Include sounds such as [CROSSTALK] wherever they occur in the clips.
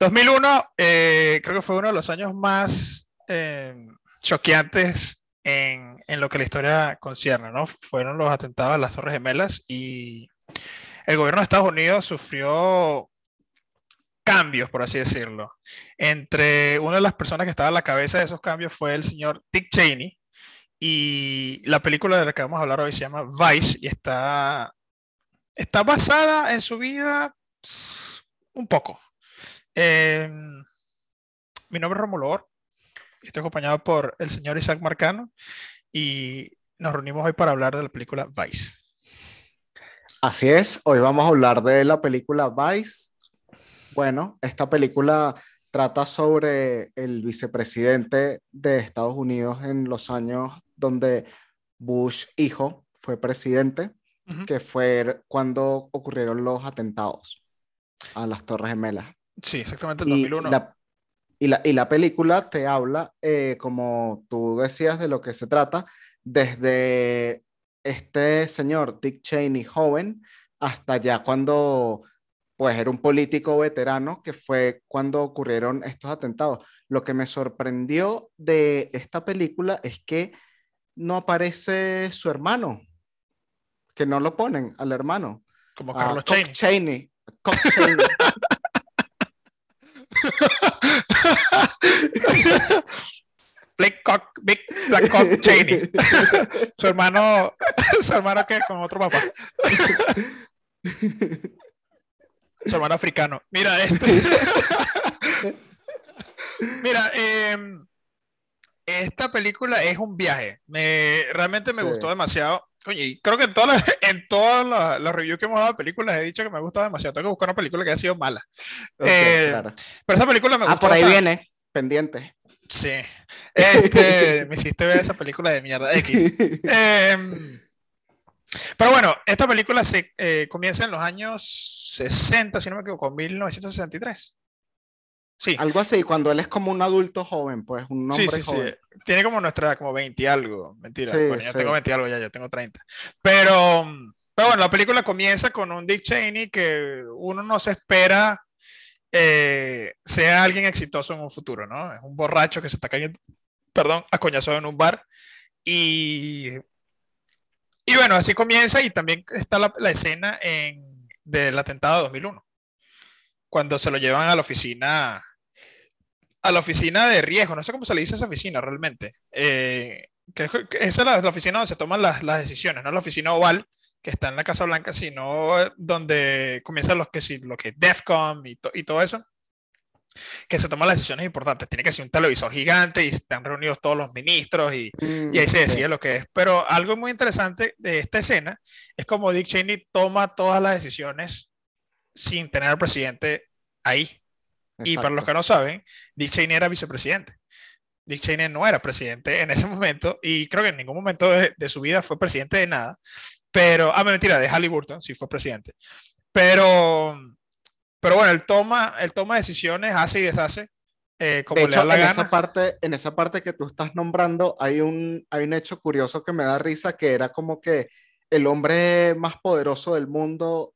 2001 eh, creo que fue uno de los años más eh, choqueantes en, en, lo que la historia concierne, ¿no? Fueron los atentados a las Torres Gemelas y el gobierno de Estados Unidos sufrió cambios, por así decirlo. Entre una de las personas que estaba a la cabeza de esos cambios fue el señor Dick Cheney y la película de la que vamos a hablar hoy se llama Vice y está, está basada en su vida un poco. Em, mi nombre es Romulo estoy acompañado por el señor Isaac Marcano y nos reunimos hoy para hablar de la película Vice. Así es, hoy vamos a hablar de la película Vice. Bueno, esta película trata sobre el vicepresidente de Estados Unidos en los años donde Bush hijo fue presidente, que fue cuando ocurrieron los atentados a las Torres Gemelas. Sí, exactamente, el 2001. Y la, y la, y la película te habla, eh, como tú decías, de lo que se trata, desde este señor Dick Cheney joven hasta ya cuando pues era un político veterano que fue cuando ocurrieron estos atentados. Lo que me sorprendió de esta película es que no aparece su hermano, que no lo ponen al hermano. Como Carlos Cheney. Cheney. Cheney. Black Cock, Big Black Cock Cheney. su hermano, [LAUGHS] su hermano que con otro papá. su hermano africano. Mira, este. Mira, eh, esta película es un viaje. Me, realmente me gustó demasiado. Oye, y creo que en todas las, [LAUGHS] en todas las, reviews que hemos dado de películas he dicho que me ha gustado demasiado. Tengo que buscar una película que haya sido mala. Eh, pero esta película me gustó. Ah, por ahí viene, pendiente. Sí. Este, [LAUGHS] me hiciste ver esa película de mierda. X. [LAUGHS] Em, pero bueno, esta película se eh, comienza en los años 60, si no me equivoco, 1963. Sí. Algo así, cuando él es como un adulto joven, pues un hombre sí, sí, joven. Sí. Tiene como nuestra, como 20 y algo. Mentira, bueno, yo tengo 20 y algo ya, yo tengo 30. Pero, pero bueno, la película comienza con un Dick Cheney que uno no se espera eh, sea alguien exitoso en un futuro, ¿no? Es un borracho que se está cayendo, perdón, a coñazo en un bar. Y, y bueno, así comienza y también está la, la escena en, del atentado de 2001 cuando se lo llevan a la oficina a la oficina de riesgo, no sé cómo se le dice a esa oficina realmente. Eh, que esa es la, oficina donde se toman las, las, decisiones, no la oficina oval que está en la Casa Blanca, sino donde comienzan los que sí, lo que DEFCON y, y todo eso, que se toman las decisiones importantes. Tiene que ser un televisor gigante y están reunidos todos los ministros y, y ahí se mm, decide lo que es. Pero algo muy interesante de esta escena es como Dick Cheney toma todas las decisiones sin tener al presidente ahí. Y para los que no saben, Dick Cheney era vicepresidente. Dick Cheney no era presidente en ese [LAUGHS] momento y creo que en ningún momento de, su vida fue presidente de nada. Pero, ah, mentira, de Halliburton sí fue presidente. Pero, pero bueno, él toma, él toma decisiones, hace y deshace. Eh, como de hecho, en, Esa parte, en esa parte que tú estás nombrando, hay un, hay un hecho curioso que me da risa, que era como que el hombre más poderoso del mundo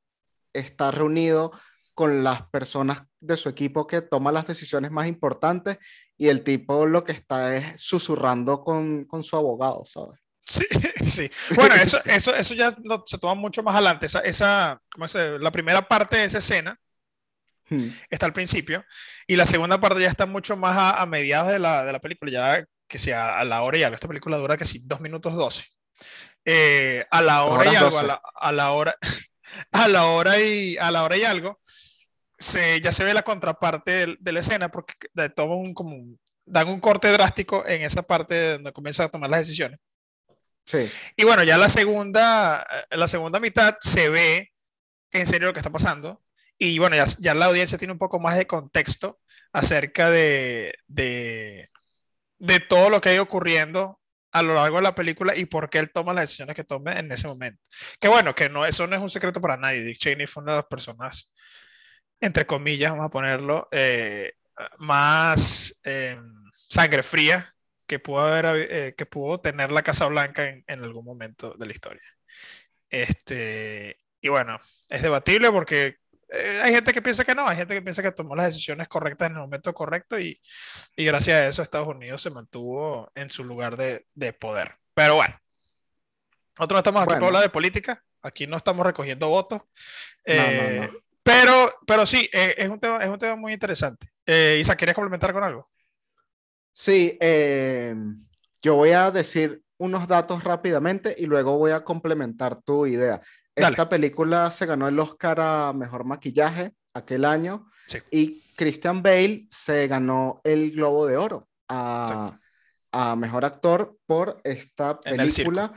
está reunido con las personas de su equipo que toman las decisiones más importantes y el tipo lo que está es susurrando con, con su abogado, ¿sabes? Sí, [LAUGHS] sí. Bueno, eso, eso, eso ya se toma mucho más adelante. Esa, esa ¿cómo se, la primera parte de esa escena hmm. está al principio y la segunda parte ya está mucho más a, a mediados de la, de la, película, ya que sea a la hora y algo. Esta película dura que sí, dos minutos doce. Eh, a la hora y algo, a la, a la, hora, [LAUGHS] a la hora y a la hora y algo, se, ya se ve la contraparte de, la escena porque un, como dan un corte drástico en esa parte donde comienza a tomar las decisiones. Sí. Y bueno, ya la segunda, eh, la segunda mitad se ve en serio lo que está pasando. Y bueno, ya, ya la audiencia tiene un poco más de contexto acerca de, de, de todo lo que ha ido ocurriendo a lo largo de la película y por qué él toma las decisiones que tome en ese momento. Que bueno, que no, eso no es un secreto para nadie. Dick Cheney fue una de las personas entre comillas, vamos a ponerlo, eh, más eh, sangre fría que pudo, haber, eh, que pudo tener la Casa Blanca en, en, algún momento de la historia. Este, y bueno, es debatible porque eh, hay gente que piensa que no, hay gente que piensa que tomó las decisiones correctas en el momento correcto y, y gracias a eso Estados Unidos se mantuvo en su lugar de, de poder. Pero bueno, nosotros no estamos aquí para hablar de política, aquí no estamos recogiendo votos. Eh, pero, pero sí, eh, es, un tema, es un tema muy interesante. Isa, ¿quieres complementar con algo? Sí, yo voy a decir unos datos rápidamente y luego voy a complementar tu idea. Esta película se ganó el Oscar a Mejor Maquillaje aquel año y Christian Bale se ganó el Globo de Oro a, Mejor Actor por esta película.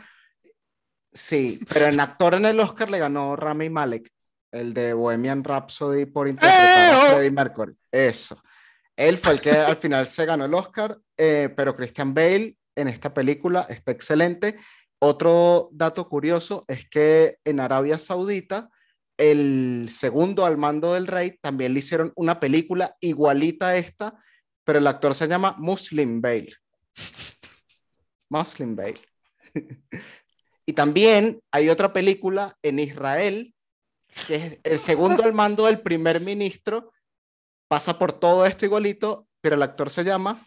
Sí, pero en actor en el Oscar le ganó Rami Malek, el de Bohemian Rhapsody por interpretar a ¡Eh! Freddie Mercury. Eso. Él fue el que al [LAUGHS] final se ganó el Oscar, eh, pero Christian Bale en esta película está excelente otro dato curioso es que en Arabia Saudita, el segundo al mando del rey también le hicieron una película igualita a esta, pero el actor se llama Muslim Bale. [LAUGHS] Muslim Bale. [LAUGHS] y también hay otra película en Israel, que es el segundo al mando del primer ministro, pasa por todo esto igualito, pero el actor se llama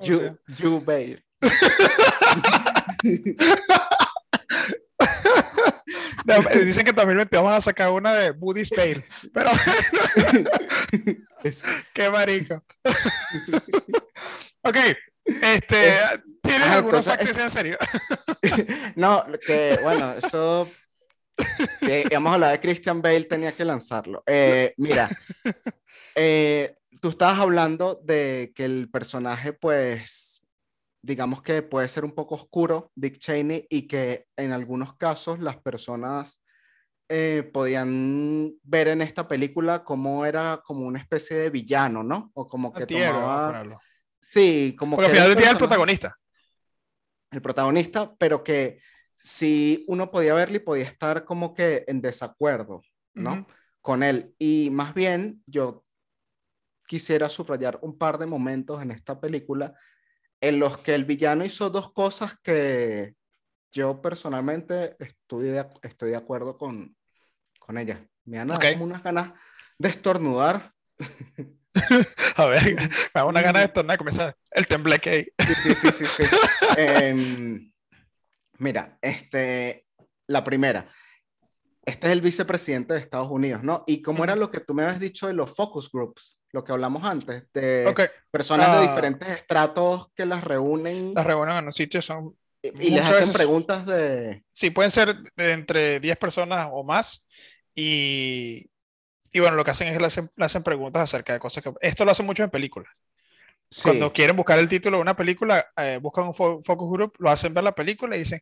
Yu Bale. dicen que también vamos a sacar una de Buddy Spade, pero qué marico. ok, este, ¿tienes alguna entonces, en serio? [LAUGHS] no, que bueno, eso que íbamos a hablar de Christian Bale, tenía que lanzarlo. Eh, mira, eh, tú estabas hablando de que el personaje, pues, digamos que puede ser un poco oscuro, Dick Cheney, y que en algunos casos las personas eh, podían ver en esta película como era como una especie de villano, ¿no? O como que tomaba... Sí, como Porque que... al final del el protagonista. El protagonista, pero que si uno podía verlo y podía estar como que en desacuerdo, ¿no? Con él. Y más bien yo quisiera subrayar un par de momentos en esta película en los que el villano hizo dos cosas que yo personalmente estoy de, estoy de acuerdo con, con ella. Me dan como unas ganas de estornudar. [LAUGHS] A ver, [LAUGHS] me da una gana de estornudar, comienza el tembleque ahí. Sí, sí, sí, sí. [LAUGHS] Em, mira, este, la primera. Este es el vicepresidente de Estados Unidos, ¿no? Y cómo era lo que tú me habías dicho de los focus groups, lo que hablamos antes, de personas de ah. diferentes estratos que las reúnen. Las reúnen en un sitio, son... Y, les hacen preguntas de... Sí, pueden ser entre 10 personas o más. Y, y bueno, lo que hacen es que le hacen, le hacen preguntas acerca de cosas que... Esto lo hacen mucho en películas. Cuando quieren buscar el título de una película, eh, buscan un focus group, lo hacen ver la película y dicen,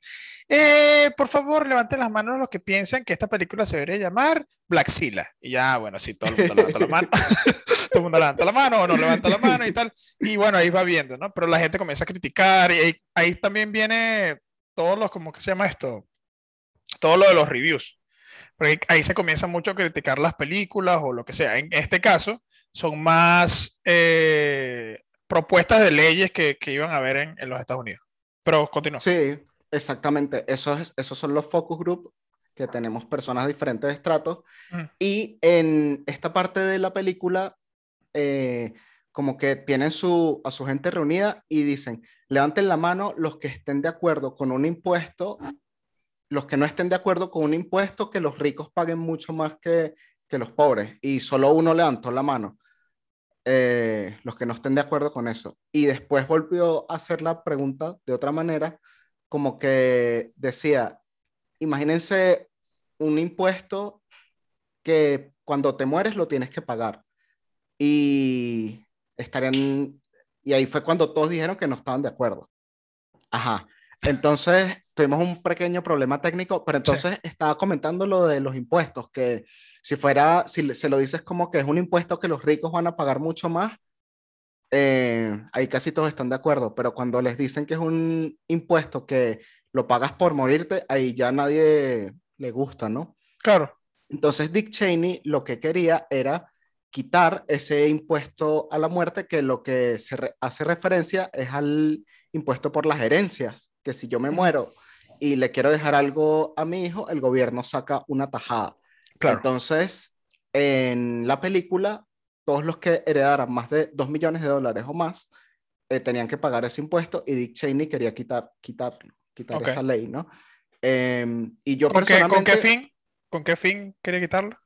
eh, por favor, levanten las manos los que piensan que esta película se debería llamar Black Silla. Y ya, bueno, sí, todo el mundo levanta la mano. [LAUGHS] todo el mundo levanta la mano o no levanta la mano y tal. Y bueno, ahí va viendo, ¿no? Pero la gente comienza a criticar y ahí, también viene todos los, ¿cómo que se llama esto? Todo lo de los reviews. Porque ahí se comienza mucho a criticar las películas o lo que sea. En este caso, son más eh, propuestas de leyes que, que iban a haber en, en, los Estados Unidos. Pero continúa. Sí, exactamente. Esos, esos son los focus group que tenemos personas de diferentes estratos. Mm. Y en esta parte de la película, eh, como que tienen su, a su gente reunida y dicen, levanten la mano los que estén de acuerdo con un impuesto, los que no estén de acuerdo con un impuesto, que los ricos paguen mucho más que, que los pobres. Y solo uno levantó la mano. Eh, los que no estén de acuerdo con eso. Y después volvió a hacer la pregunta de otra manera, como que decía, imagínense un impuesto que cuando te mueres lo tienes que pagar. Y estarían, y ahí fue cuando todos dijeron que no estaban de acuerdo. Ajá. Entonces tuvimos un pequeño problema técnico, pero entonces estaba comentando lo de los impuestos, que si fuera, si se lo dices como que es un impuesto que los ricos van a pagar mucho más, eh, ahí casi todos están de acuerdo, pero cuando les dicen que es un impuesto que lo pagas por morirte, ahí ya nadie le gusta, ¿no? Claro. Entonces Dick Cheney lo que quería era quitar ese impuesto a la muerte que lo que se hace referencia es al impuesto por las herencias, que si yo me muero y le quiero dejar algo a mi hijo, el gobierno saca una tajada. Entonces, en la película, todos los que heredaran más de 2 millones de dólares o más eh, tenían que pagar ese impuesto y Dick Cheney quería quitar, quitarlo, quitar esa ley, ¿no? Em, y yo ¿Con personalmente... Qué, ¿Con qué fin? ¿Con qué fin quería quitarlo?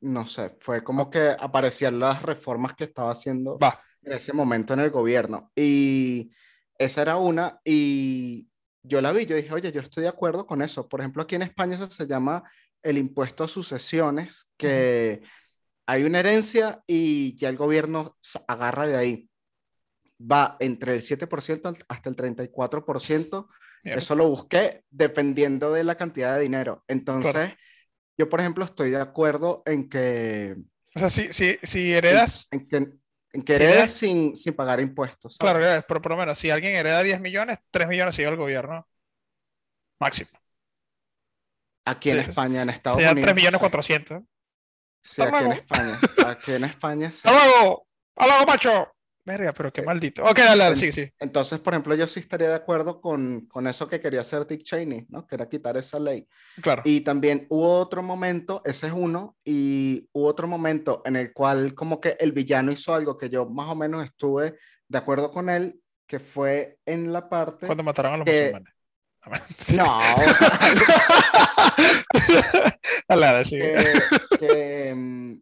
No sé, fue como que aparecían las reformas que estaba haciendo en ese momento en el gobierno. Y esa era una, y yo la vi, yo dije, oye, yo estoy de acuerdo con eso. Por ejemplo, aquí en España se, se llama el impuesto a sucesiones, que hay una herencia y ya el gobierno agarra de ahí. Va entre el 7% hasta el 34%. Eso lo busqué dependiendo de la cantidad de dinero. Entonces, yo, por ejemplo, estoy de acuerdo en que... O sea, si, si, si heredas... En, que, en que heredas sin, sin, pagar impuestos. Claro, pero por lo menos, si alguien hereda 10 millones, 3 millones sigue el gobierno. Máximo. Aquí en España, en Estados Unidos. 3 millones 400. Sí, aquí en España. [LAUGHS] Aquí en España. Sí. ¡Hasta luego! ¡Hasta luego, macho! Verga, pero qué eh, maldito. Ok, dale, dale, sí, sí. Entonces, por ejemplo, yo sí estaría de acuerdo con, con eso que quería hacer Dick Cheney, ¿no? Que era quitar esa ley. Claro. Y también hubo otro momento, ese es uno, y hubo otro momento en el cual como que el villano hizo algo que yo más o menos estuve de acuerdo con él, que fue en la parte... Cuando mataron a los musulmanes. [LAUGHS] No. [LAUGHS] que, mm,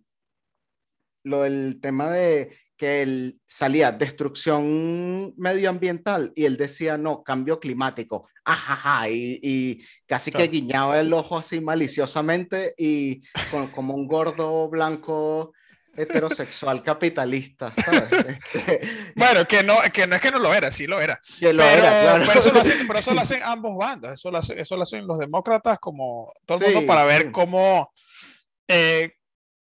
lo del tema de que él salía destrucción medioambiental y él decía no, cambio climático, ajaja, y, y casi que guiñaba el ojo así maliciosamente y como un gordo blanco heterosexual capitalista, ¿sabes? [LAUGHS] Este, bueno, que no, que no es que no lo era, sí lo era. Que lo pero, era, claro. Pero eso lo, hacen, pero eso lo [LAUGHS] hacen ambos bandos, eso lo, hacen, eso lo hacen los demócratas como todo el mundo para ver cómo, eh,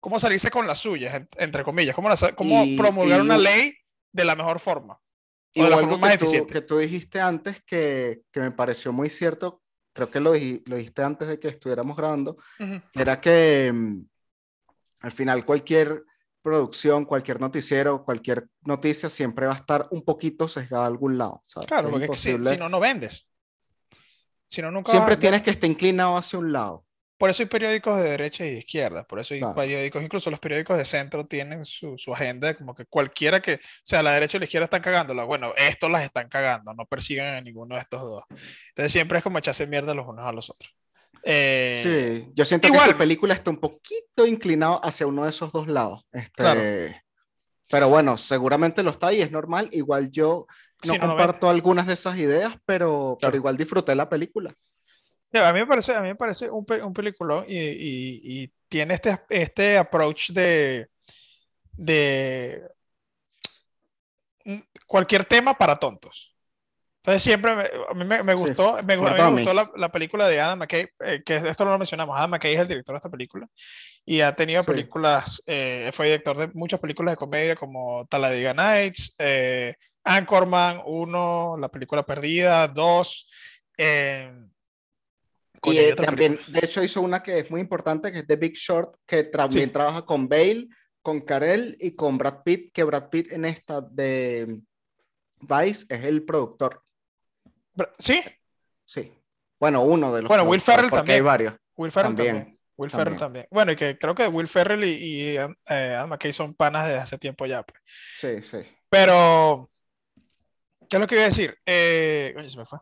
cómo salirse con las suyas, entre comillas, cómo, cómo promulgar una ley de la mejor forma. Y de la forma más que eficiente. Tú, que tú dijiste antes que, que, me pareció muy cierto, creo que lo, lo dijiste antes de que estuviéramos grabando, uh -huh. era que um, al final cualquier producción, cualquier noticiero, cualquier noticia siempre va a estar un poquito sesgada a algún lado. ¿sabes? Claro, es porque si, si, no, no vendes. Si no, nunca siempre tienes que estar inclinado hacia un lado. Por eso hay periódicos de derecha y de izquierda, por eso hay claro. periódicos, incluso los periódicos de centro tienen su, su, agenda, como que cualquiera que, o sea, la derecha y la izquierda están cagándola, bueno, estos las están cagando, no persiguen a ninguno de estos dos. Entonces siempre es como echarse mierda los unos a los otros. Eh, sí, yo siento igual, que la película está un poquito inclinado hacia uno de esos dos lados. Este, claro. Pero bueno, seguramente lo está y es normal. Igual yo no sí, comparto algunas de esas ideas, pero, claro. pero igual disfruté la película. A mí me parece, a mí me parece un, un peliculón y, y, y, tiene este, este approach de, de cualquier tema para tontos. Entonces siempre me, a mí me, me gustó, sí, me, me, gustó la, la, película de Adam McKay, eh, que esto no lo mencionamos, Adam McKay es el director de esta película y ha tenido sí. películas, eh, fue director de muchas películas de comedia como Talladega Nights, eh, Anchorman 1, La película perdida, 2, y también, de hecho, hizo una que es muy importante, que es The Big Short, que también sí. trabaja con Bale, con Carell y con Brad Pitt, que Brad Pitt en esta de Vice es el productor. ¿Sí? Sí. Bueno, uno de los. Bueno, Will Ferrell también. Hay varios. Will Ferrell también. también. Will también. Ferrell también. Bueno, y que creo que Will Ferrell y, y eh, Adam McKay son panas desde hace tiempo ya. Pues. Sí, sí. Pero, ¿qué es lo que iba a decir? Eh, oye, se me fue.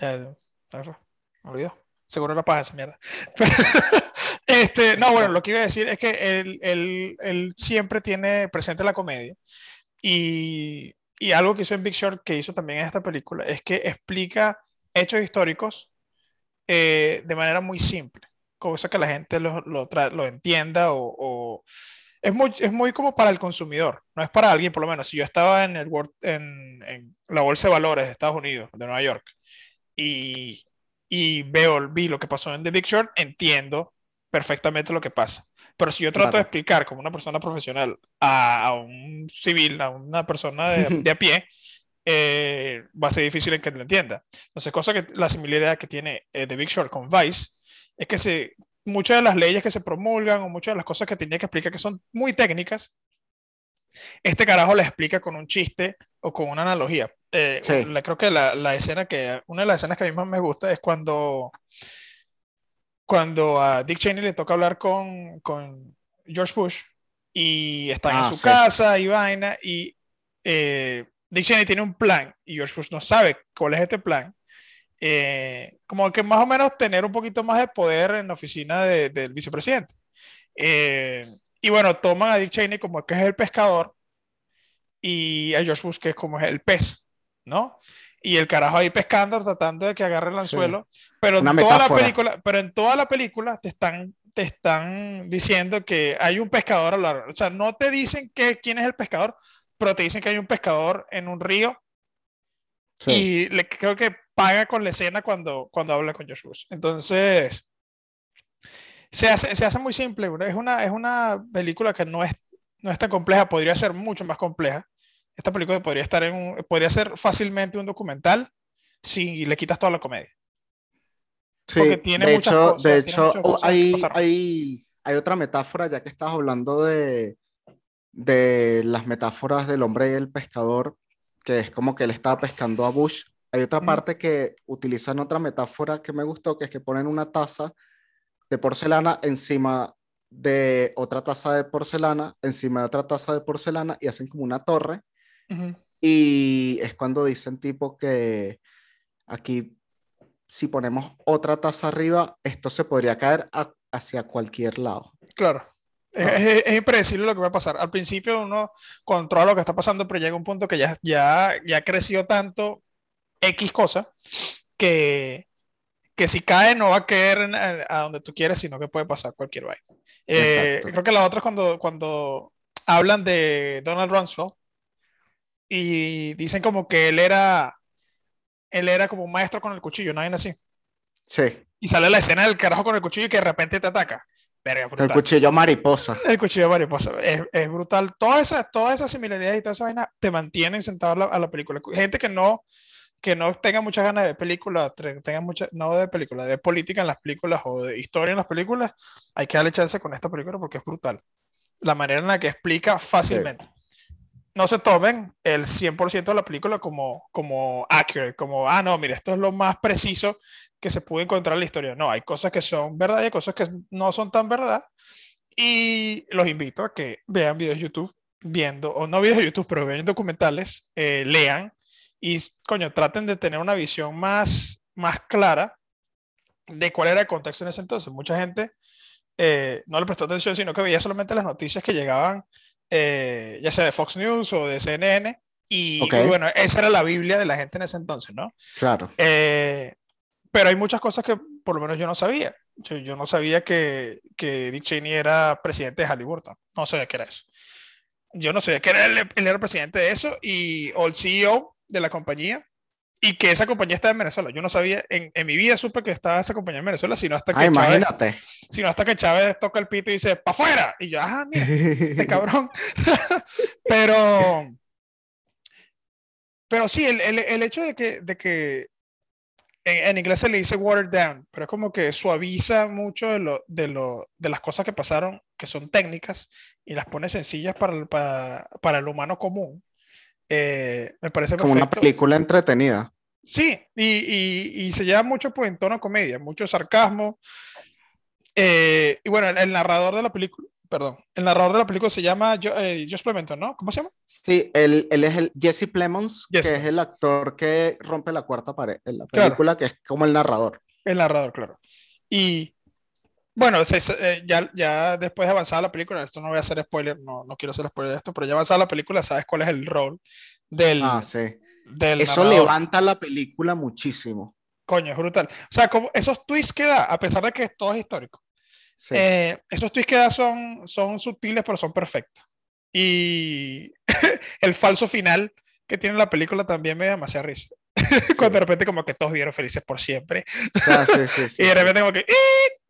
Eh, olvidó. Seguro era para esa mierda. [LAUGHS] este, no, bueno, lo que iba a decir es que él, él, él siempre tiene presente la comedia. Y, y, algo que hizo en Big Short, que hizo también en esta película, es que explica hechos históricos eh, de manera muy simple. Cosa que la gente lo, lo, lo entienda o, o es muy, es muy como para el consumidor, no es para alguien, por lo menos. Si yo estaba en, el World, en, en la Bolsa de Valores de Estados Unidos, de Nueva York, y y veo, vi lo que pasó en The Big Short, entiendo perfectamente lo que pasa. Pero si yo trato claro. de explicar como una persona profesional a, a un civil, a una persona de, [LAUGHS] de a pie, eh, va a ser difícil en que lo entienda. Entonces, cosa que la similaridad que tiene eh, The Big Short con Vice es que se, muchas de las leyes que se promulgan o muchas de las cosas que tenía que explicar que son muy técnicas, este carajo le explica con un chiste o con una analogía. Eh, sí. la, creo que la, la, escena que, una de las escenas que a mí más me gusta es cuando cuando a Dick Cheney le toca hablar con, con George Bush y están en ah, su casa y vaina y eh, Dick Cheney tiene un plan y George Bush no sabe cuál es este plan. Eh, como que más o menos tener un poquito más de poder en la oficina del vicepresidente. Eh, y bueno, toman a Dick Cheney como que es el pescador y a George Bush que es como el pez, ¿no? Y el carajo ahí pescando, tratando de que agarre el anzuelo. Pero, en toda la película, pero en toda la película te están, te están diciendo que hay un pescador a la O sea, no te dicen que, quién es el pescador, pero te dicen que hay un pescador en un río. Y le, creo que paga con la escena cuando, cuando habla con Bush. Entonces, se hace, se hace muy simple. Es una, es una película que no es, no es tan compleja, podría ser mucho más compleja. Esta película podría, estar en un, podría ser fácilmente un documental si le quitas toda la comedia. Sí, Porque tiene de hecho, de hecho hay, hay, hay, otra metáfora, ya que estás hablando de, de las metáforas del hombre y el pescador, que es como que él estaba pescando a Bush. Hay otra parte que utilizan otra metáfora que me gustó, que es que ponen una taza de porcelana encima de otra taza de porcelana, encima de otra taza de porcelana y hacen como una torre. Y es cuando dicen tipo que aquí si ponemos otra taza arriba, esto se podría caer hacia cualquier lado. Claro. Es, es, impredecible lo que va a pasar. Al principio uno controla lo que está pasando, pero llega un punto que ya, ya, ya creció tanto X cosa que, que si cae no va a caer a, donde tú quieres, sino que puede pasar cualquier vaina. Eh, creo que la otra es cuando, cuando hablan de Donald Rumsfeld y dicen como que él era él era como un maestro con el cuchillo, ¿no así? Sí. Y sale la escena del carajo con el cuchillo y que de repente te ataca. el cuchillo mariposa. El cuchillo mariposa. Es, es brutal. Todas esas, todas esas similaridades y toda esa vaina te mantienen sentado a la, a la película. Gente que no, que no tenga muchas ganas de películas, tenga mucha, no de películas, de política en las películas o de historia en las películas, hay que darle chance con esta película porque es brutal. La manera en la que explica fácilmente. No se tomen el 100% de la película como, como accurate, como, ah, no, mira, esto es lo más preciso que se puede encontrar en la historia. No, hay cosas que son verdad y hay cosas que no son tan verdad. Y los invito a que vean videos de YouTube, viendo, o no videos de YouTube, pero vean documentales, eh, lean, y, coño, traten de tener una visión más, más clara de cuál era el contexto en ese entonces. Mucha gente eh, no le prestó atención, sino que veía solamente las noticias que llegaban, eh, ya sea de Fox News o de CNN, y, bueno, esa era la Biblia de la gente en ese entonces, ¿no? Claro. Eh, pero hay muchas cosas que por lo menos yo no sabía. Yo, no sabía que, que, Dick Cheney era presidente de Halliburton. No sabía que era eso. Yo no sabía que era él, él era presidente de eso y o el CEO de la compañía y que esa compañía está en Venezuela. Yo no sabía, en, en, mi vida supe que estaba esa compañía en Venezuela, sino hasta que, ah, imagínate. sino hasta que Chávez toca el pito y dice, ¡pa' afuera! Y yo, ¡ah, mira, este [LAUGHS] cabrón! [LAUGHS] pero, pero sí, el, el, el, hecho de que, de que en, inglés se le dice watered down, pero es como que suaviza mucho de, lo, de, lo, de las cosas que pasaron, que son técnicas, y las pone sencillas para, para, para el humano común eh, me parece Como una película entretenida. Sí, y, y, se lleva mucho pues, en tono comedia, mucho sarcasmo. Eh, y bueno, el, narrador de la película, perdón, el narrador de la película se llama eh, Josh Plemons, ¿no? ¿Cómo se llama? Sí, él, él es el Jesse Plemons, que es el actor que rompe la cuarta pared en la película, que es como el narrador. El narrador, claro. Y bueno, ya, ya después de avanzar la película, esto no voy a hacer spoiler, no, no quiero hacer spoiler de esto, pero ya avanzada la película, sabes cuál es el rol del. Ah, sí. Eso levanta la película muchísimo. Coño, es brutal. O sea, como esos twists que da, a pesar de que todo es histórico, eh, esos twists que da son, son sutiles, pero son perfectos. Y [LAUGHS] el falso final que tiene la película también me da demasiada risa. [LAUGHS] Cuando de repente como que todos vieron felices por siempre. Ah, [LAUGHS] y de repente como que,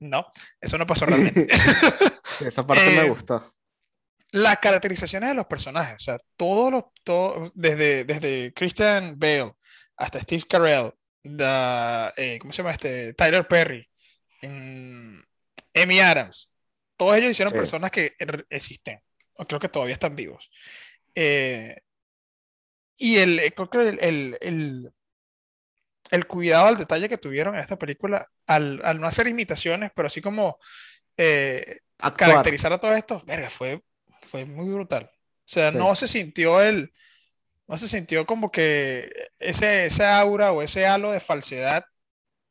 no, eso no pasó realmente. [LAUGHS] Esa parte me eh, gustó. Las caracterizaciones de los personajes, o sea, todos los, todo, desde, desde Christian Bale hasta Steve Carell, eh, ¿cómo se llama este? Tyler Perry, Amy Adams, todos ellos hicieron personas que existen, o creo que todavía están vivos. Eh, y el, creo que el, el, el cuidado al detalle que tuvieron en esta película al, al no hacer imitaciones, pero así como eh, caracterizar a todos estos, verga, fue, fue muy brutal. O sea, no se sintió el, no se sintió como que ese, ese aura o ese halo de falsedad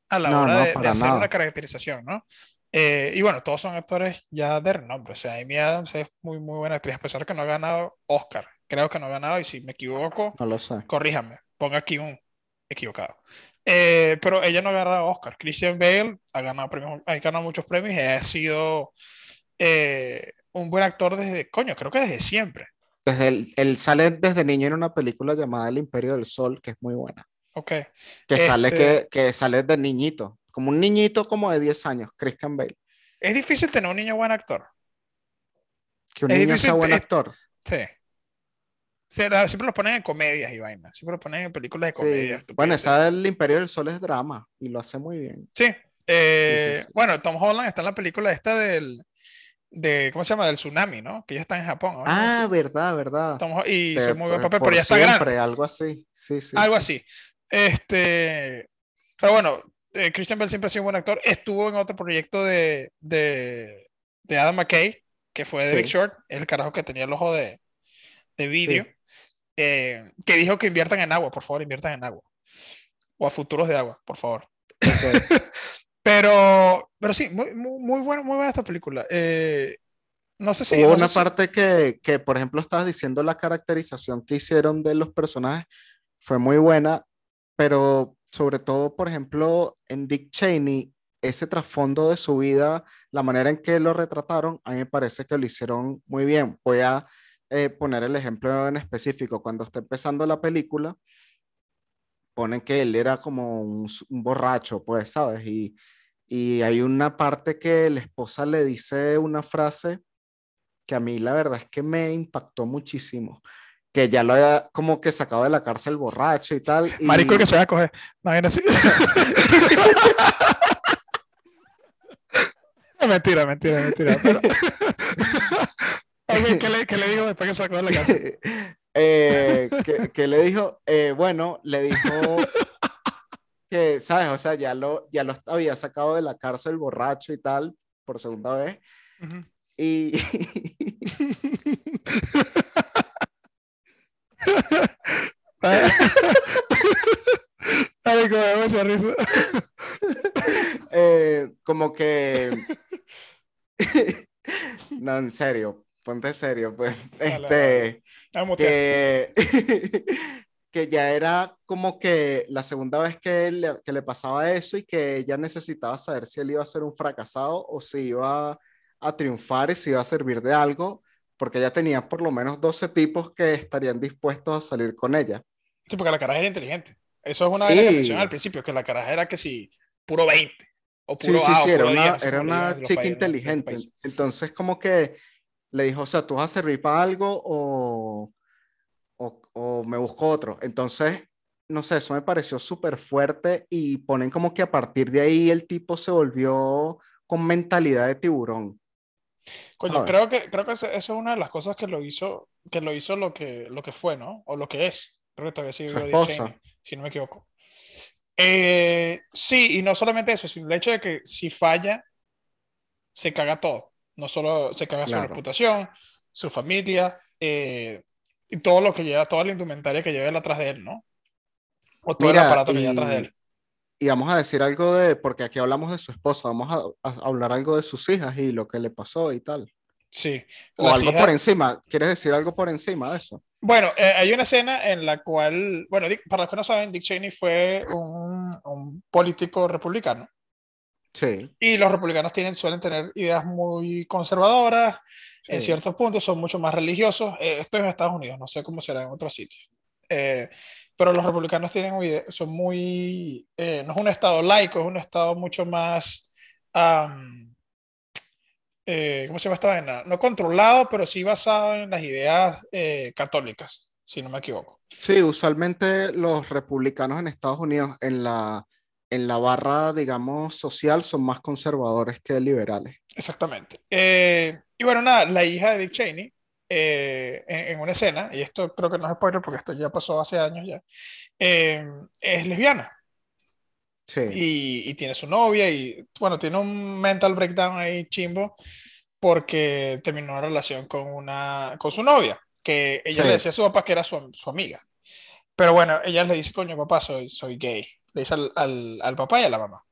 a la hora de, hacer una caracterización, ¿no? Eh, y bueno, todos son actores ya de renombre. O sea, Amy Adams es muy, muy buena actriz, a pesar de que no ha ganado Oscar. Creo que no ha ganado, y si me equivoco, no lo sé. corríjame, ponga aquí un equivocado. Eh, pero ella no ha ganado Oscar. Christian Bale ha ganado, premios, ha ganado muchos premios y ha sido eh, un buen actor desde, coño, creo que desde siempre. Desde el, el, sale desde niño en una película llamada El Imperio del Sol, que es muy buena. Ok. Que, sale, este que, que sale de niñito, como un niñito como de 10 años, Christian Bale. Es difícil tener un niño buen actor. Que un niño sea buen actor. Sí. Siempre los ponen en comedias y vainas. Siempre los ponen en películas de comedia. Bueno, esa del Imperio del Sol es drama y lo hace muy bien. Sí. Eh, bueno, Tom Holland está en la película esta del, de, ¿cómo se llama? Del tsunami, ¿no? Que ya está en Japón. Ah, verdad, verdad. y se muy buen papel, pero ya está grande. algo así. Sí, sí. Algo así. Este, pero bueno, eh, Christian Bell siempre ha sido un buen actor. Estuvo en otro proyecto de, de, de Adam McKay, que fue de Big Short, el carajo que tenía el ojo de, de vidrio, eh, que dijo que inviertan en agua, por favor, inviertan en agua. O a futuros de agua, por favor. [LAUGHS] Pero, pero sí, muy, muy, muy, bueno, muy buena esta película. Eh, no sé si. Hubo una parte que, que, por ejemplo, estabas diciendo la caracterización que hicieron de los personajes fue muy buena, pero sobre todo, por ejemplo, en Dick Cheney, ese trasfondo de su vida, la manera en que lo retrataron, a mí me parece que lo hicieron muy bien. Voy a eh, poner el ejemplo en específico. Cuando está empezando la película, ponen que él era como un, un borracho, pues, ¿sabes? Y y hay una parte que la esposa le dice una frase que a mí la verdad es que me impactó muchísimo. Que ya lo había como que sacado de la cárcel borracho y tal. Y... Marico que se va a coger. Imagínate. [LAUGHS] [LAUGHS] mentira, mentira, mentira. [LAUGHS] ¿Qué, [LAUGHS] le, ¿Qué, le, dijo después que sacó de la cárcel? [LAUGHS] eh, ¿qué, le dijo? Eh, bueno, le dijo que, ¿sabes? O sea, ya lo, ya lo había sacado de la cárcel borracho y tal, por segunda vez. Y... [LAUGHS] Ay, como risa. Eh, como que... no, en serio, ponte serio, pues. [LAUGHS] Este, que [LAUGHS] que ya era como que la segunda vez que le, que le pasaba eso y que ella necesitaba saber si él iba a ser un fracasado o si iba a triunfar y si iba a servir de algo, porque ella tenía por lo menos 12 tipos que estarían dispuestos a salir con ella. Sí, porque la caraja era inteligente. Eso es una de las que al principio, que la caraja era que si puro 20 o puro Sí, sí, sí, era una, era una chica inteligente. Entonces como que le dijo, o sea, tú vas a servir para algo o o, me busco otro. Entonces, no sé, eso me pareció súper fuerte y ponen como que a partir de ahí el tipo se volvió con mentalidad de tiburón. Coño, creo que, creo que eso es una de las cosas que lo hizo, que lo hizo lo que, lo que fue, ¿no? O lo que es. Creo que todavía sigue si no me equivoco. Eh, sí, y no solamente eso, sino el hecho de que si falla, se caga todo. No solo se caga su reputación, su familia, eh, y todo lo que lleva, toda la indumentaria que lleva atrás de él, ¿no? O todo el aparato que lleva atrás de él. Y vamos a decir algo de, porque aquí hablamos de su esposa, vamos a, hablar algo de sus hijas y lo que le pasó y tal. Sí. O algo por encima. ¿Quieres decir algo por encima de eso? Bueno, eh, hay una escena en la cual, bueno, para los que no saben, Dick Cheney fue un, un, político republicano. Sí. Y los republicanos tienen, suelen tener ideas muy conservadoras, en ciertos puntos son mucho más religiosos. Eh, esto es en Estados Unidos, no sé cómo será en otros sitios. Eh, pero los republicanos tienen son muy, eh, no es un estado laico, es un estado mucho más, ¿cómo se llama esta vaina? No controlado, pero sí basado en las ideas católicas, si no me equivoco. Sí, usualmente los republicanos en Estados Unidos en la, en la barra, digamos, social son más conservadores que liberales. Exactamente. Eh, y bueno, nada, la hija de Dick Cheney, eh, en, una escena, y esto creo que no es spoiler porque esto ya pasó hace años ya, eh, es lesbiana. Y, tiene su novia y, bueno, tiene un mental breakdown ahí chimbo porque terminó una relación con, una, con su novia, que ella le decía a su papá que era su, su, amiga. Pero bueno, ella le dice, coño, papá, soy, soy gay. Le dice al, al, al papá y a la mamá.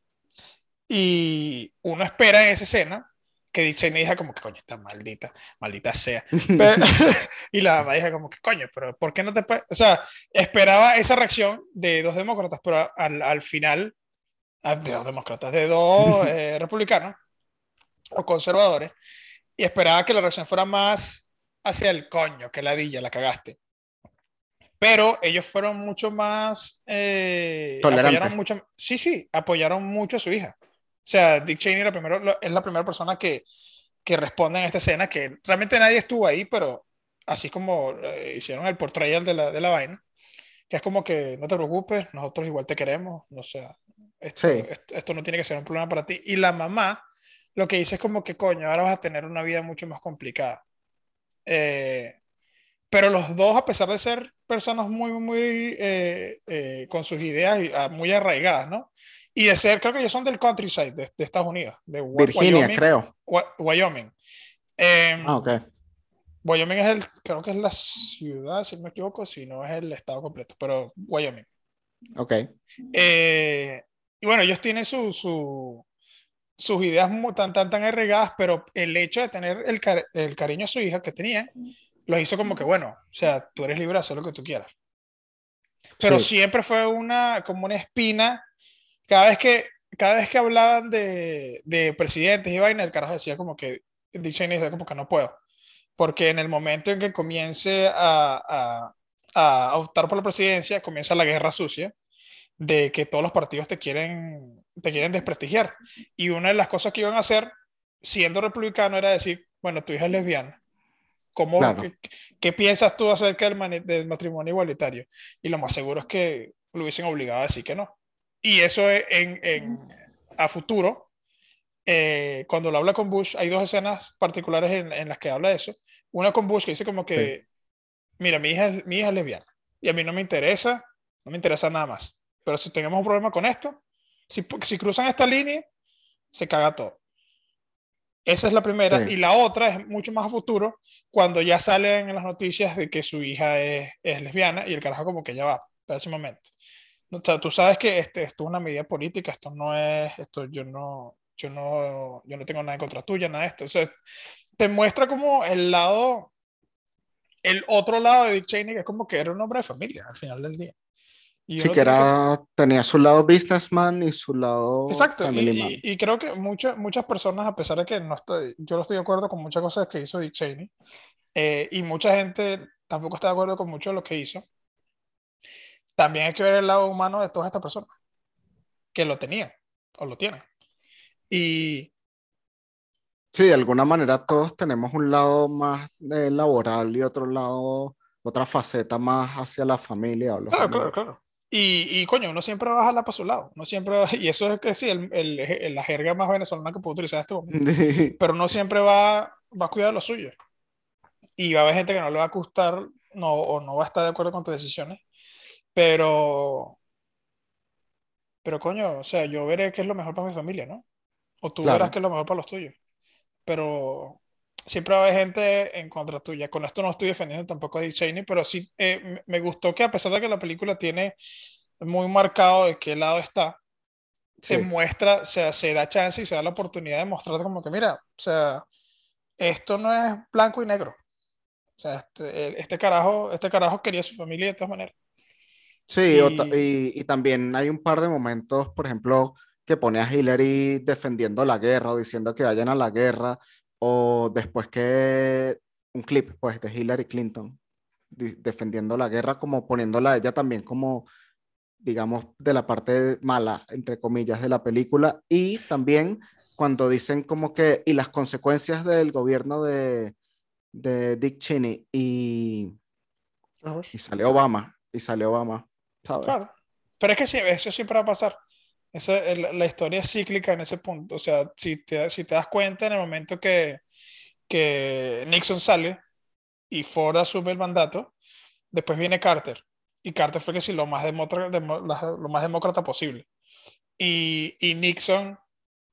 Y uno espera en esa escena que Dick Cheney diga como que coño, está maldita, maldita sea. [LAUGHS] [LAUGHS] y la mamá dice como que coño, pero ¿por qué no te O sea, esperaba esa reacción de dos demócratas, pero al, al final, ah, de dos demócratas, de dos [LAUGHS] eh, republicanos o conservadores, y esperaba que la reacción fuera más hacia el coño, que la dilla, la cagaste. Pero ellos fueron mucho más... Eh, apoyaron mucho, sí, sí, apoyaron mucho a su hija. O sea, Dick Cheney primero, es la primera persona que, que responde en esta escena, que realmente nadie estuvo ahí, pero así como eh, hicieron el portrayal de la, de la vaina, que es como que no te preocupes, nosotros igual te queremos, o sea, esto, esto, no tiene que ser un problema para ti. Y la mamá lo que dice es como que, coño, ahora vas a tener una vida mucho más complicada. Eh, pero los dos, a pesar de ser personas muy, muy, eh, con sus ideas ah, muy arraigadas, ¿no? Y de ser, creo que ellos son del countryside de, de Estados Unidos. De Virginia, creo. Wyoming. Em, ah, ok. Wyoming es el, creo que es la ciudad, si no me equivoco, si no es el estado completo, pero Wyoming. Ok. Eh, y bueno, ellos tienen su, su, sus ideas tan, tan, tan arraigadas, pero el hecho de tener el, el cariño a su hija que tenían, los hizo como que, bueno, o sea, tú eres libre de hacer lo que tú quieras. Pero siempre fue una, como una espina cada vez que, cada vez que hablaban de, de presidentes y vaina, el carajo decía como que, Dick Cheney decía como que no puedo. Porque en el momento en que comience a, a, a optar por la presidencia, comienza la guerra sucia de que todos los partidos te quieren, te quieren desprestigiar. Y una de las cosas que iban a hacer, siendo republicano, era decir, bueno, tu hija es lesbiana. ¿Cómo, qué, piensas tú acerca del, del, matrimonio igualitario? Y lo más seguro es que lo hubiesen obligado a decir que no. Y eso en, en, a futuro, eh, cuando lo habla con Bush, hay dos escenas particulares en, en, las que habla de eso. Una con Bush que dice como que, mira, mi hija, mi hija es lesbiana y a mí no me interesa, no me interesa nada más. Pero si tenemos un problema con esto, si, si cruzan esta línea, se caga todo. Esa es la primera. Y la otra es mucho más a futuro, cuando ya salen en las noticias de que su hija es, es lesbiana y el carajo como que ya va, para ese momento. O sea, tú sabes que este, esto es una medida política, esto no es, esto yo no, yo no, yo no tengo nada en contra tuya, nada de esto. O sea, te muestra como el lado, el otro lado de Dick Cheney, que es como que era un hombre de familia al final del día. Sí, que era, tenía su lado businessman y su lado Exacto, y, y, creo que muchas muchas personas, a pesar de que no estoy, yo no estoy de acuerdo con muchas cosas que hizo Dick Cheney, eh, y mucha gente tampoco está de acuerdo con mucho de lo que hizo, también hay que ver el lado humano de todas estas personas que lo tenían o lo tienen. Y. Sí, de alguna manera todos tenemos un lado más laboral y otro lado, otra faceta más hacia la familia. O claro, claro, claro. Y, y, coño, uno siempre va a jalar para su lado. Uno siempre [LAUGHS] y eso es que sí, el, el, la jerga más venezolana que puedo utilizar en este momento. [LAUGHS] Pero uno siempre va, va a cuidar lo suyo. Y va a haber gente que no le va a gustar no, o no va a estar de acuerdo con tus decisiones. Pero, pero coño, o sea, yo veré qué es lo mejor para mi familia, ¿no? O tú verás qué es lo mejor para los tuyos. Pero siempre va a haber gente en contra tuya. Con esto no estoy defendiendo tampoco a Dick Cheney, pero sí eh, me gustó que a pesar de que la película tiene muy marcado de qué lado está, se muestra, o sea, se da chance y se da la oportunidad de mostrar como que, mira, o sea, esto no es blanco y negro. O sea, este, este carajo, este carajo quería su familia de todas maneras. Sí, y... y, también hay un par de momentos, por ejemplo, que pone a Hillary defendiendo la guerra o diciendo que vayan a la guerra, o después que un clip, pues, de Hillary Clinton defendiendo la guerra, como poniéndola ella también como, digamos, de la parte mala, entre comillas, de la película, y también cuando dicen como que, y las consecuencias del gobierno de, de Dick Cheney y, y sale Obama, y sale Obama. Claro. Pero es que sí, eso siempre va a pasar. Esa, la historia es cíclica en ese punto. O sea, si te, si te das cuenta en el momento que, que Nixon sale y Ford asume el mandato, después viene Carter. Y Carter fue que sí, lo más, demócrata, lo más demócrata posible. y, y Nixon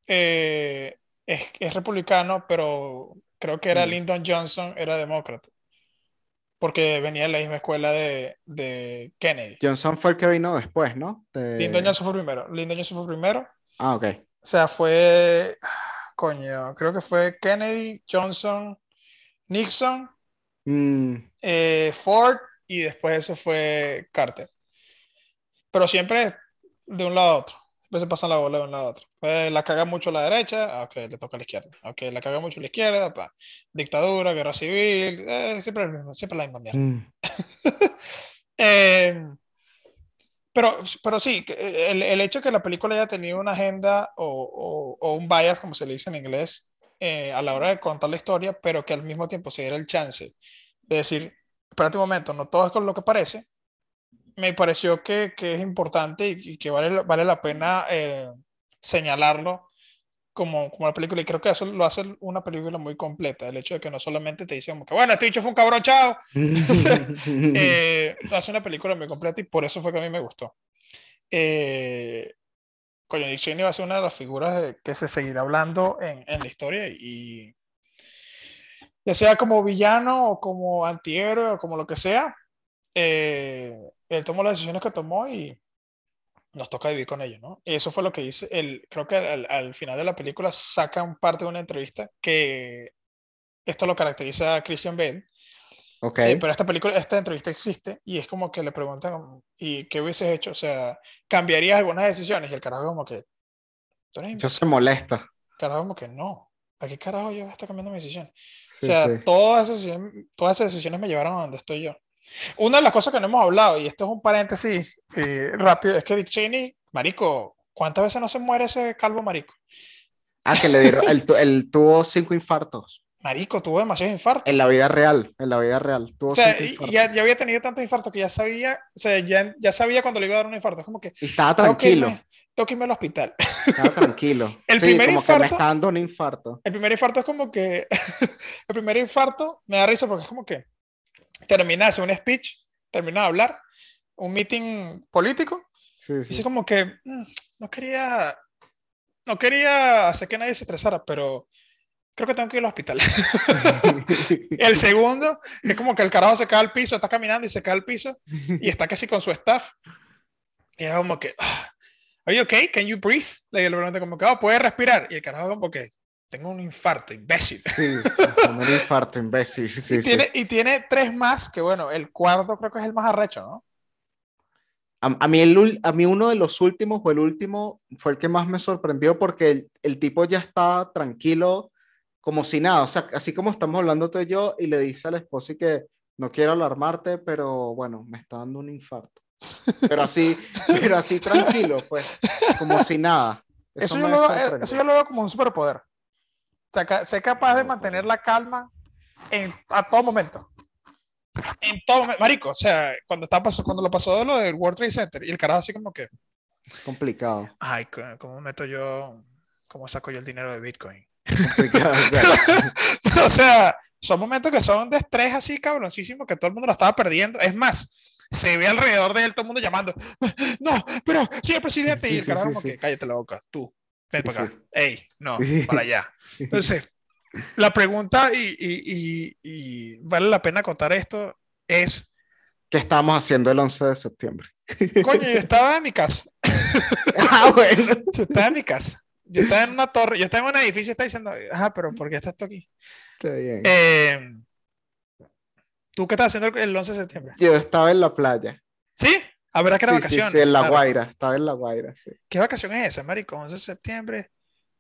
eh, es, es, republicano, pero creo que era mm. Lyndon Johnson, era demócrata. Porque venía de la misma escuela de, de Kennedy. Johnson fue el que vino después, ¿no? Lyndon Johnson fue primero. Lyndon Johnson fue primero. Ah, ok. O sea, fue. Coño, creo que fue Kennedy, Johnson, Nixon, mm. eh, Ford y después eso fue Carter. Pero siempre de un lado a otro veces pasan la bola de un lado a otro. Pues, la caga mucho a la derecha, ah, ok, le toca a la izquierda. Ok, la caga mucho la izquierda, pa. dictadura, guerra civil, eh, siempre, siempre la misma mierda. Mm. [LAUGHS] eh, pero, pero sí, el, el, hecho de que la película haya tenido una agenda o, o, o un bias, como se le dice en inglés, eh, a la hora de contar la historia, pero que al mismo tiempo se diera el chance de decir, espérate un momento, no todo es con lo que parece, me pareció que, que es importante y, que vale, vale la pena eh, señalarlo como, como la película. Y creo que eso lo hace una película muy completa. El hecho de que no solamente te dicen que, bueno, este dicho fue un cabrón, chao. [LAUGHS] [LAUGHS] eh, hace una película muy completa y por eso fue que a mí me gustó. Eh, coño, Dick Cheney va a ser una de las figuras de, que se seguirá hablando en, en la historia y ya sea como villano o como antihéroe o como lo que sea, eh, él tomó las decisiones que tomó y nos toca vivir con ello, ¿no? Y eso fue lo que dice, el, creo que al, final de la película saca un parte de una entrevista que esto lo caracteriza a Christian Bale. Okay. Eh, pero esta película, esta entrevista existe y es como que le preguntan, ¿y qué hubieses hecho? O sea, ¿cambiarías algunas decisiones? Y el carajo como que... Eso se molesta. Carajo como que no. ¿A qué carajo yo voy a estar cambiando mis decisiones? o sea, Todas, esas, todas esas decisiones me llevaron a donde estoy yo. Una de las cosas que no hemos hablado, y esto es un paréntesis eh, rápido, es que Dick Cheney, marico, ¿cuántas veces no se muere ese calvo marico? Ah, que le dieron, él, tuvo cinco infartos. Marico, tuvo demasiados infartos. En la vida real, en la vida real. Tuvo o sea, ya, ya, había tenido tantos infartos que ya sabía, o sea, ya, ya sabía cuando le iba a dar un infarto. Es como que. estaba tranquilo. Tengo que irme al hospital. Estaba tranquilo. [LAUGHS] el primer como infarto, que me está dando un infarto. El primer infarto es como que. [LAUGHS] el primer infarto me da risa porque es como que termina de hacer un speech, termina de hablar, un meeting político, sí, sí. y así como que mm, no quería, no quería hacer que nadie se estresara, pero creo que tengo que ir al hospital. [LAUGHS] el segundo es como que el carajo se cae al piso, está caminando y se cae al piso y está casi con su staff. Y es como que, ah, ¿Are you okay? Can you breathe? Le pregunta como que, oh, ¿puede respirar? Y el carajo como que, tengo un infarto, imbécil. Sí, un infarto, imbécil. [LAUGHS] Sí, y, tiene, y tiene tres más, que bueno, el cuarto creo que es el más arrecho, ¿no? A, mí el, a mí uno de los últimos o el último fue el que más me sorprendió porque el, el, tipo ya está tranquilo como si nada, o sea, así como estamos hablando tú y yo y le dice a la esposa que no quiero alarmarte, pero bueno, me está dando un infarto. Pero así, [LAUGHS] pero así tranquilo, pues, como si nada. Eso, eso, yo, lo, eso yo lo veo como un superpoder sé capaz de mantener la calma en, a todo momento. En todo Marico, o sea, cuando, está pasó, cuando lo pasó de lo del World Trade Center y el carajo así como que... Complicado. Ay, ¿cómo meto yo, cómo saco yo el dinero de Bitcoin? Complicado, [LAUGHS] o sea, son momentos que son de estrés así cabroncísimo que todo el mundo lo estaba perdiendo. Es más, se ve alrededor de él todo el mundo llamando, no, pero señor presidente, y el carajo como que cállate la boca, tú, ven para acá. Ey, no, para allá. [LAUGHS] Entonces, la pregunta, y, y, y, vale la pena contar esto, es... ¿Qué estábamos haciendo el 11 de septiembre? [LAUGHS] Coño, yo estaba en mi casa. [LAUGHS] ah, bueno. Yo estaba en mi casa. Yo estaba en una torre, yo estaba en un edificio y está diciendo, ajá, pero ¿por qué estás tú aquí? Está bien. Eh, ¿Tú qué estás haciendo el 11 de septiembre? Yo estaba en la playa. ¿Sí? A ver, ¿a qué era vacación? Sí, sí, en La Guaira, estaba en La Guaira, sí. ¿Qué vacación es esa, marico? 11 de septiembre.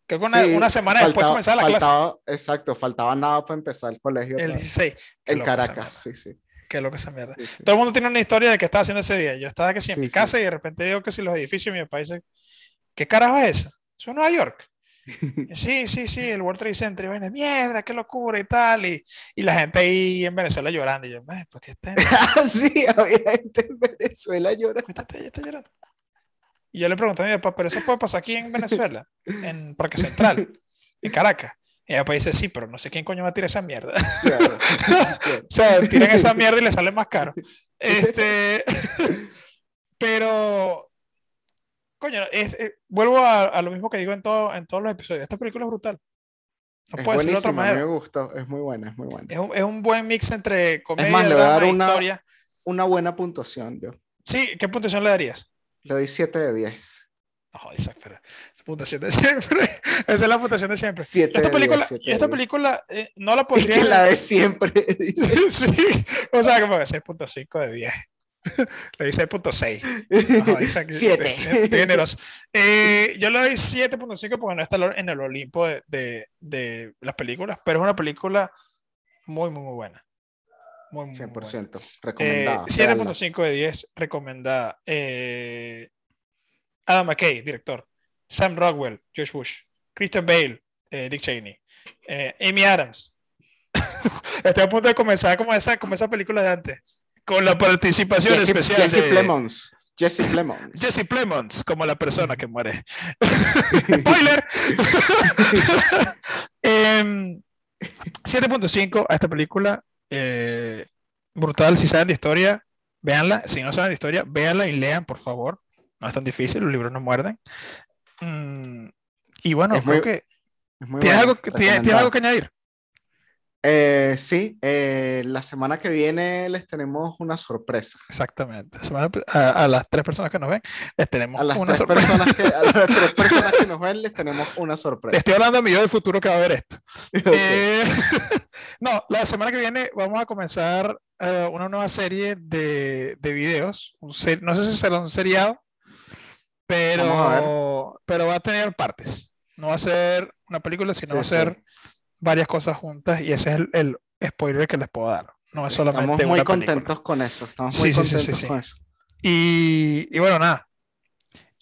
Creo que una, una semana después de comenzar la faltaba, clase. Exacto, faltaba nada para empezar el colegio. El 16. En Caracas, sí, sí. Qué loco esa mierda. Sí, sí. Todo el mundo tiene una historia de qué estaba haciendo ese día. Yo estaba que sí en mi casa y de repente veo que si los edificios de mi país, ¿qué carajo es eso? Eso es Nueva York. [LAUGHS] Sí, sí, sí, el World Trade Center. Y bueno, mierda, qué locura y tal. Y, y, la gente ahí en Venezuela llorando. Y yo, ¿por qué está? [LAUGHS] sí, había gente en Venezuela llorando. Está, está llorando. Y yo le pregunté a mi papá, ¿pero eso puede pasar aquí en Venezuela? En Parque Central, [LAUGHS] en Caracas. Y mi papá dice, sí, pero no sé quién coño va a tirar esa mierda. Claro, claro. o sea, tiran esa mierda y le sale más caro. Este, pero coño, vuelvo a, lo mismo que digo en, todo, en todos los episodios. Esta película es brutal. No es puede ser de otra manera. me gustó, es muy buena, es muy buena. Es un, es un buen mix entre comedia, es más, le voy a dar una, historia. Una buena puntuación, yo. Sí, ¿qué puntuación le darías? Le doy 7 de 10. No, Isaac, pero es puntuación de siempre. [LAUGHS] Esa es la puntuación de siempre. esta película, esta película eh, no la pondría. Es que la de siempre. [LAUGHS] Dice. [LAUGHS] sí, o sea, como 6.5 de 10. [LAUGHS] le doy 6.6. 7. Eh, yo le doy 7.5 porque no está en el Olimpo de, de, de, las películas, pero es una película muy, muy, muy buena. Muy, muy, 100%. Recomendada. 7.5 de 10, recomendada. Eh, Adam McKay, director. Sam Rockwell, Josh Bush. Christian Bale, eh, Dick Cheney. Eh, Amy Adams. [LAUGHS] Estoy a punto de comenzar como esa, como esa película de antes. Con la participación especial Jesse de... Plemons. Jesse Plemons. Jesse Plemons, como la persona que muere. [LAUGHS] Spoiler. 7.5 [LAUGHS] em, a esta película. Eh, brutal. Si saben de historia, véanla. Si no saben de historia, véanla y lean, por favor. No es tan difícil, los libros no muerden. Mm, y bueno, creo que. ¿Tienes, algo, ¿tienes, algo que añadir? Eh, sí, eh, la semana que viene les tenemos una sorpresa. Exactamente. A, las tres personas que nos ven, les tenemos a las una tres sorpresa. Personas que, a las tres personas que nos [LAUGHS] ven, les tenemos una sorpresa. Estoy hablando de mi yo del futuro que va a ver esto. [LAUGHS] Eh, [LAUGHS] no, la semana que viene vamos a comenzar una nueva serie de, de videos. no sé si será un seriado pero, pero va a tener partes. No va a ser una película, sino va a ser varias cosas juntas y ese es el, spoiler que les puedo dar. No es solamente Estamos muy contentos con eso. Estamos muy contentos con eso. Y, y bueno, nada.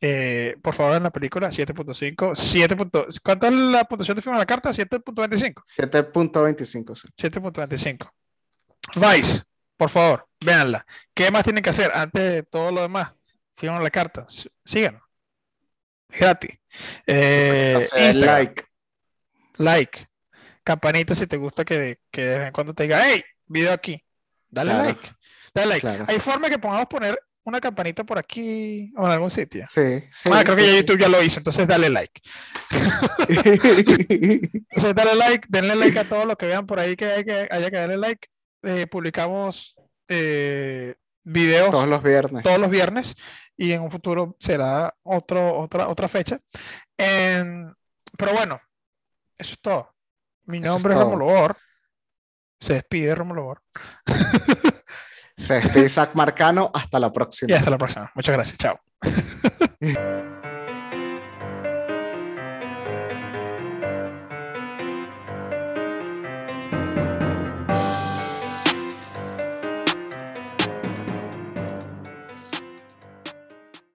Eh, por favor, en la película 7.5. 7. ¿Cuánto es la puntuación de firma de la carta? 7.25. 7.25. 7.25. Vice, por favor, véanla. ¿Qué más tienen que hacer antes de todo lo demás? firman la carta, sigan. Gratis. Eh, like. Like. Campanita si te gusta que, que de vez en cuando te diga, hey, video aquí. Dale like. Dale like. Hay forma que podamos poner una campanita por aquí o en algún sitio. Sí, sí. Ah, creo que YouTube ya lo hizo, entonces dale like. [LAUGHS] entonces dale like, denle like a todo lo que vean por ahí que, hay que haya que darle like. Eh, publicamos eh, videos todos los viernes. Todos los viernes y en un futuro será otro, otra, otra fecha. pero bueno, eso es todo. Mi nombre es, Romulo Se despide Romulo Bor. Se despide Zach Marcano. Hasta la próxima. Y hasta la próxima. Muchas gracias. Chao. [LAUGHS]